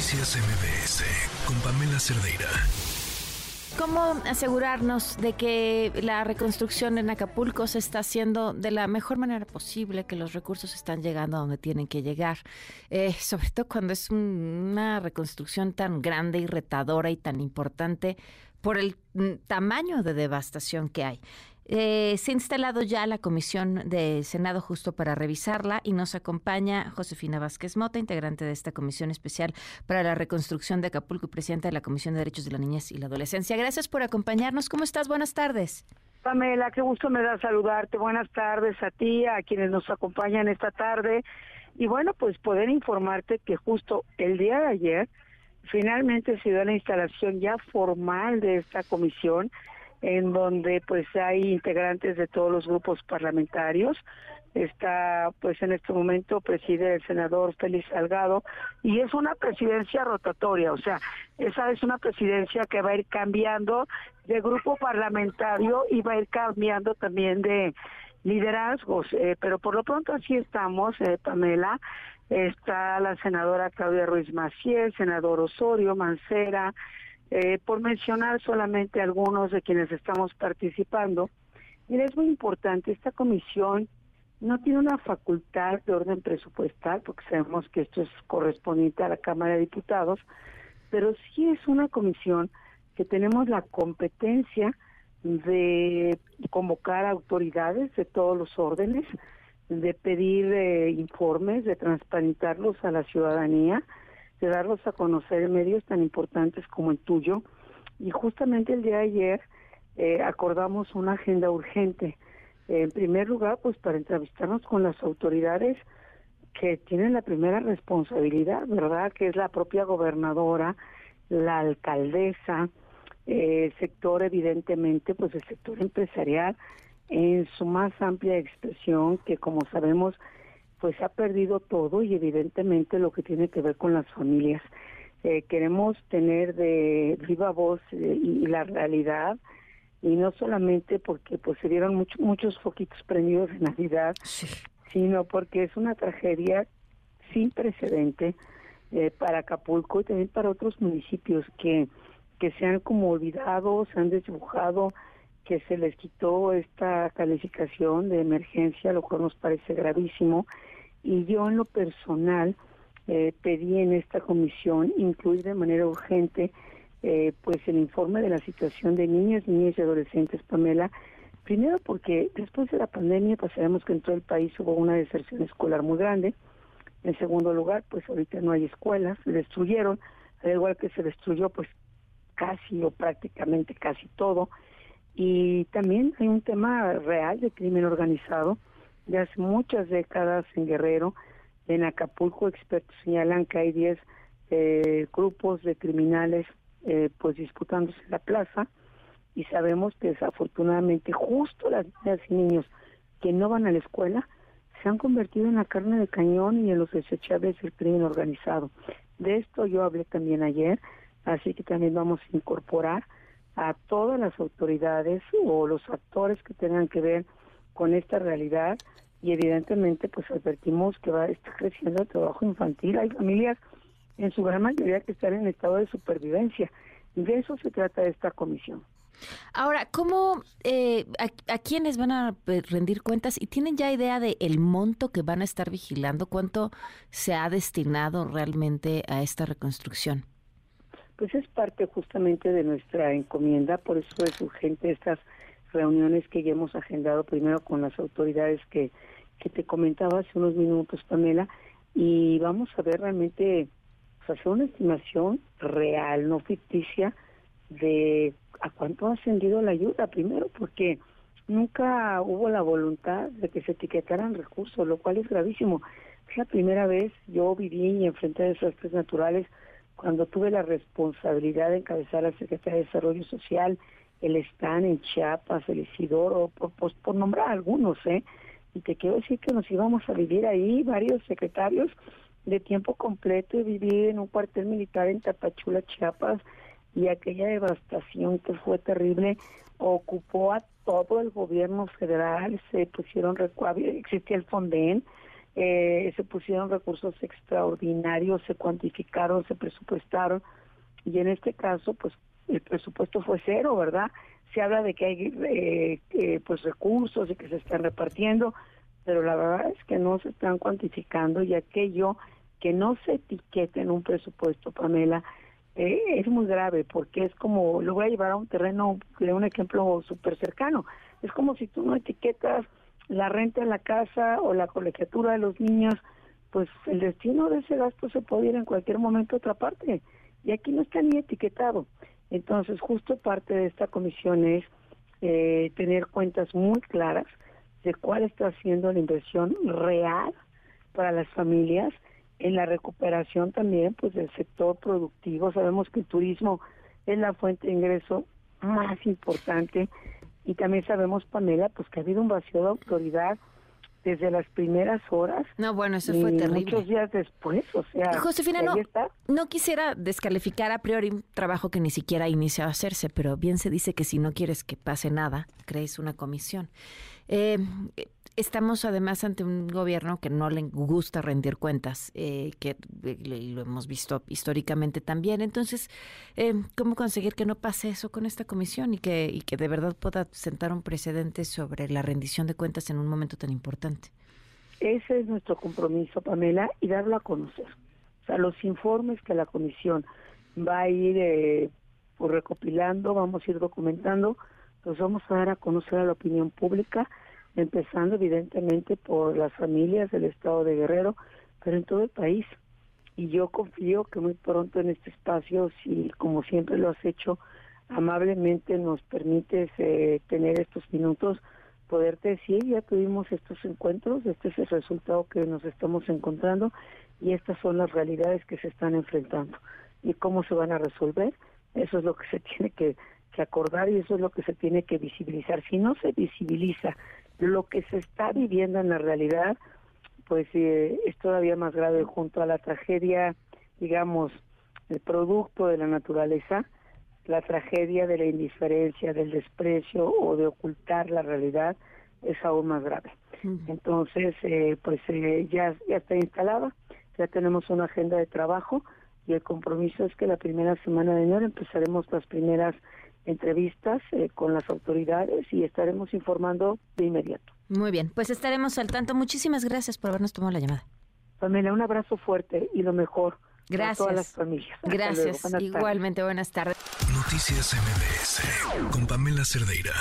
Noticias MBS con Pamela Cerdeira. ¿Cómo asegurarnos de que la reconstrucción en Acapulco se está haciendo de la mejor manera posible, que los recursos están llegando a donde tienen que llegar? Eh, sobre todo cuando es una reconstrucción tan grande y retadora y tan importante por el mm, tamaño de devastación que hay. Eh, se ha instalado ya la comisión de Senado justo para revisarla y nos acompaña Josefina Vázquez Mota, integrante de esta comisión especial para la reconstrucción de Acapulco y presidenta de la Comisión de Derechos de la Niñez y la Adolescencia. Gracias por acompañarnos. ¿Cómo estás? Buenas tardes. Pamela, qué gusto me da saludarte. Buenas tardes a ti, a quienes nos acompañan esta tarde. Y bueno, pues poder informarte que justo el día de ayer finalmente se dio la instalación ya formal de esta comisión en donde pues hay integrantes de todos los grupos parlamentarios. Está pues en este momento preside el senador Félix Salgado y es una presidencia rotatoria, o sea, esa es una presidencia que va a ir cambiando de grupo parlamentario y va a ir cambiando también de liderazgos, eh, pero por lo pronto así estamos, eh, Pamela, está la senadora Claudia Ruiz Maciel, senador Osorio, Mancera, eh, por mencionar solamente algunos de quienes estamos participando, mira, es muy importante, esta comisión no tiene una facultad de orden presupuestal, porque sabemos que esto es correspondiente a la Cámara de Diputados, pero sí es una comisión que tenemos la competencia de convocar autoridades de todos los órdenes, de pedir eh, informes, de transparentarlos a la ciudadanía, de darlos a conocer en medios tan importantes como el tuyo. Y justamente el día de ayer eh, acordamos una agenda urgente. en primer lugar, pues para entrevistarnos con las autoridades que tienen la primera responsabilidad, ¿verdad? Que es la propia gobernadora, la alcaldesa, eh, el sector evidentemente, pues el sector empresarial en su más amplia expresión, que como sabemos pues ha perdido todo y evidentemente lo que tiene que ver con las familias. Eh, queremos tener de viva voz eh, y, la realidad y no solamente porque pues se dieron muchos muchos foquitos prendidos en Navidad, sino porque es una tragedia sin precedente eh, para Acapulco y también para otros municipios que que se han como olvidado, se han desdibujado, que se les quitó esta calificación de emergencia, lo cual nos parece gravísimo. Y yo en lo personal eh, pedí en esta comisión incluir de manera urgente eh, pues el informe de la situación de niñas, niñas y adolescentes, Pamela, primero porque después de la pandemia pues sabemos que en todo el país hubo una deserción escolar muy grande, en segundo lugar pues ahorita no hay escuelas, se destruyeron, al igual que se destruyó pues casi o prácticamente casi todo, y también hay un tema real de crimen organizado, de hace muchas décadas en Guerrero. En Acapulco, expertos señalan que hay 10 eh, grupos de criminales eh, pues disputándose la plaza y sabemos que desafortunadamente justo las niñas y niños que no van a la escuela se han convertido en la carne de cañón y en los desechables del crimen organizado. De esto yo hablé también ayer, así que también vamos a incorporar a todas las autoridades o los actores que tengan que ver con esta realidad y evidentemente pues advertimos que va a estar creciendo el trabajo infantil. Hay familias en su gran mayoría que están en estado de supervivencia y de eso se trata esta comisión. Ahora, ¿cómo, eh, a, quiénes van a rendir cuentas y tienen ya idea de el monto que van a estar vigilando? ¿Cuánto se ha destinado realmente a esta reconstrucción? Pues es parte justamente de nuestra encomienda, por eso es urgente estas reuniones que ya hemos agendado primero con las autoridades que, que te comentaba hace unos minutos, Pamela, y vamos a ver realmente, hacer una estimación real, no ficticia, de a cuánto ha ascendido la ayuda, primero porque nunca hubo la voluntad de que se etiquetaran recursos, lo cual es gravísimo. Es la primera vez yo viví y enfrenté desastres naturales cuando tuve la responsabilidad de encabezar la Secretaría de Desarrollo Social el Están en Chiapas, el Isidoro, por, por, nombrar algunos, ¿eh? Y te quiero decir que nos íbamos a vivir ahí varios secretarios de tiempo completo y vivir en un cuartel militar en Tapachula, Chiapas, y aquella devastación que fue terrible ocupó a todo el gobierno federal, se pusieron, existía el Fonden, eh, se pusieron recursos extraordinarios, se cuantificaron, se presupuestaron y en este caso pues el presupuesto fue cero, ¿verdad? Se habla de que hay eh, pues recursos y que se están repartiendo, pero la verdad es que no se están cuantificando y aquello que no se etiquete en un presupuesto, Pamela, eh, es muy grave porque es como, lo voy a llevar a un terreno de un ejemplo súper cercano, es como si tú no etiquetas la renta en la casa o la colegiatura de los niños, pues el destino de ese gasto se puede ir en cualquier momento a otra parte y aquí no está ni etiquetado. Entonces, justo parte de esta comisión es eh, tener cuentas muy claras de cuál está siendo la inversión real para las familias en la recuperación también pues del sector productivo. Sabemos que el turismo es la fuente de ingreso más importante y también sabemos, Pamela, pues que ha habido un vacío de autoridad desde las primeras horas. No, bueno, eso fue terrible. Muchos días después, o sea. Josefina, no, no quisiera descalificar a priori un trabajo que ni siquiera ha iniciado a hacerse, pero bien se dice que si no quieres que pase nada, crees una comisión. Eh, Estamos además ante un gobierno que no le gusta rendir cuentas, eh, que eh, lo hemos visto históricamente también. Entonces, eh, ¿cómo conseguir que no pase eso con esta comisión y que, y que de verdad pueda sentar un precedente sobre la rendición de cuentas en un momento tan importante? Ese es nuestro compromiso, Pamela, y darlo a conocer. O sea, los informes que la comisión va a ir pues, recopilando, vamos a ir documentando, los vamos a dar a conocer a la opinión pública empezando evidentemente por las familias del estado de Guerrero, pero en todo el país. Y yo confío que muy pronto en este espacio, si como siempre lo has hecho, amablemente nos permites eh, tener estos minutos, poderte decir, ya tuvimos estos encuentros, este es el resultado que nos estamos encontrando y estas son las realidades que se están enfrentando. ¿Y cómo se van a resolver? Eso es lo que se tiene que, que acordar y eso es lo que se tiene que visibilizar. Si no se visibiliza lo que se está viviendo en la realidad, pues eh, es todavía más grave junto a la tragedia, digamos, el producto de la naturaleza, la tragedia de la indiferencia, del desprecio o de ocultar la realidad es aún más grave. Entonces, eh, pues eh, ya, ya está instalada, ya tenemos una agenda de trabajo y el compromiso es que la primera semana de enero empezaremos las primeras entrevistas eh, con las autoridades y estaremos informando de inmediato. Muy bien, pues estaremos al tanto. Muchísimas gracias por habernos tomado la llamada. Pamela, un abrazo fuerte y lo mejor. Gracias. todas las familias. Gracias. Igualmente, buenas tardes. Noticias MBS con Pamela Cerdeira.